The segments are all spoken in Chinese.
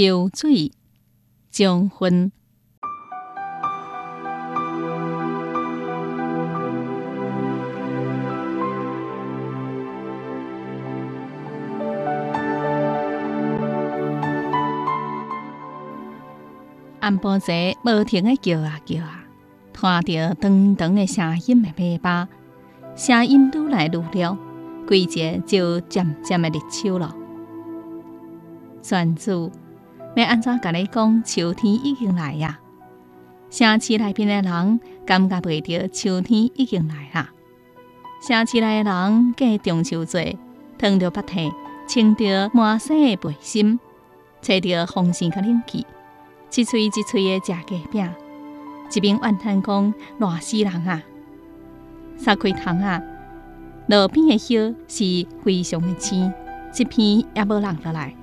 秋水将昏。安波仔无停的叫啊叫啊，拖着长长的声音的尾巴，声音愈来愈了，季节就渐渐的入秋了。船主要安怎甲你讲？秋天已经来呀！城市内边的人感觉袂到秋天已经来啦。城市内的人过中秋节，烫着白体，穿着满身的背心，吹着风扇甲冷气。一吹一吹的食鸡饼，一边怨叹讲热死人啊！撒开窗啊，路边的叶是非常的青，一片也无人落来。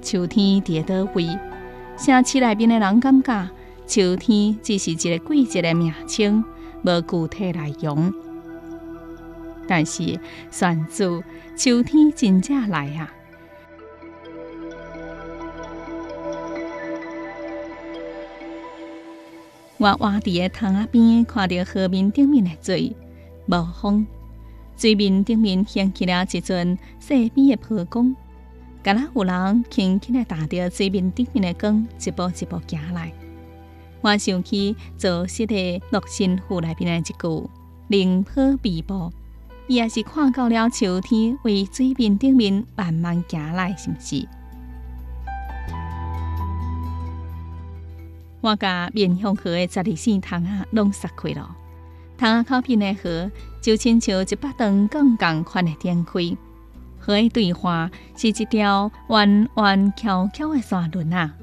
秋天伫倒位？城市内边的人感觉秋天只是一个季节的名称，无具体内容。但是，算子秋天真正来啊！我活伫个塘仔边，看到河面顶面的水，无风，水面顶面掀起了一阵细边的波光。敢若有人轻轻地踏着水面顶面的光，一步一步行来。我想起早昔的《洛神赋》内边的一句“灵波微步”，伊也是看到了秋天为水面顶面慢慢行来，是毋是？我甲面向河的十二线塘啊，拢杀开了。塘啊靠边的河，就亲像一把长杆共款的展开。河的对岸是一条弯弯翘翘的山轮啊，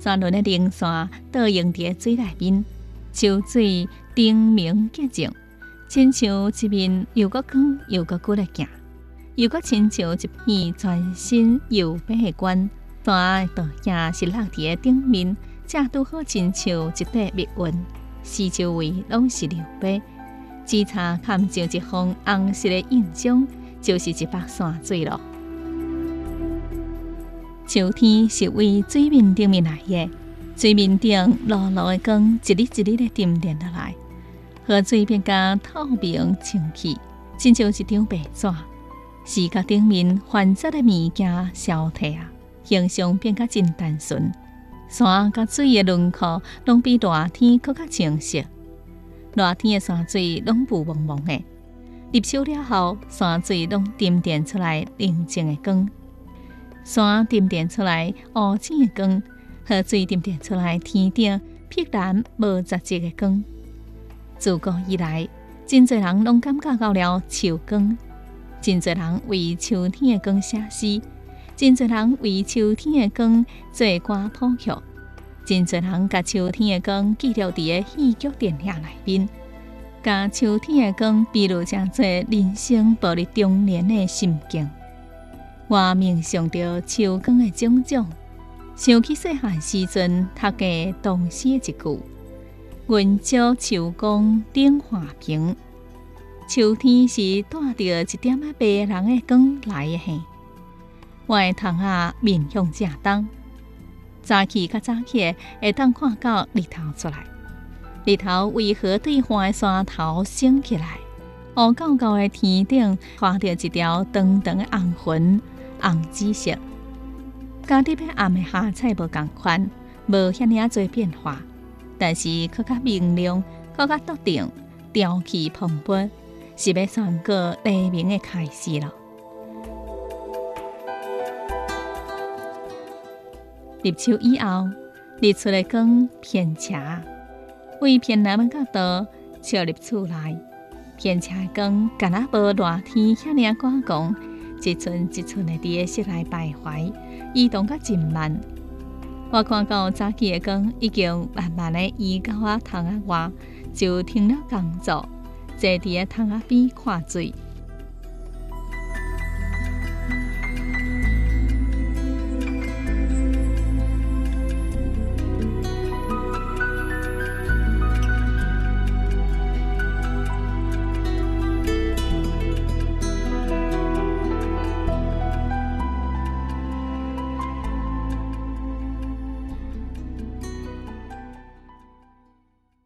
山轮的灵山倒映伫水内面，秋水澄明洁净，亲像一面又搁光又搁骨的镜，又搁亲像一片全新又白的冠。山的倒影是落伫顶面。正拄好亲像一块密云，四周围拢是绿白，只差看上一方红色的印象，就是一把山水了。秋天是为水面顶面来的，水面顶落落的光，一粒一粒的沉淀落来，河水变加透明清气，亲像一张白纸。视觉顶面繁杂的物件消退啊，形象变加真单纯。山甲水的轮廓拢比热天更加清晰。热天的山水拢雾蒙蒙的，入秋了后，山水拢沉淀出来宁静的光。山沉淀出来乌青的光，河水沉淀出来天顶碧蓝无杂质的光。自古以来，真侪人拢感觉到了秋光，真侪人为秋天的光写诗。真侪人为秋天的光做歌谱曲，真侪人甲秋天的光记录伫个戏剧电影内面，甲秋天的光比如像做人生步入中年的心境。我冥想着秋光的种种，想起细汉时阵读的唐诗一句：“云照秋光顶画屏。”秋天是带着一点仔白人的光来的嘿。我的窗啊面向正东，早起较早起会当看到日头出来。日头为何对岸的山头升起来？乌高高的天顶画着一条长长的红云，红紫色。甲日边暗的霞彩无共款，无遐尔多变化，但是更较明亮，更较笃定，朝气蓬勃，是要宣告黎明的开始了。入秋以后，日出的光偏斜，为骗南的角度照入厝内。偏斜的光，敢若无热天遐尔光光，一寸一寸的伫个室内徘徊，移动较真慢。我看到早起的光已经慢慢的移到啊塘仔外，就停了工作，坐伫个窗仔边看水。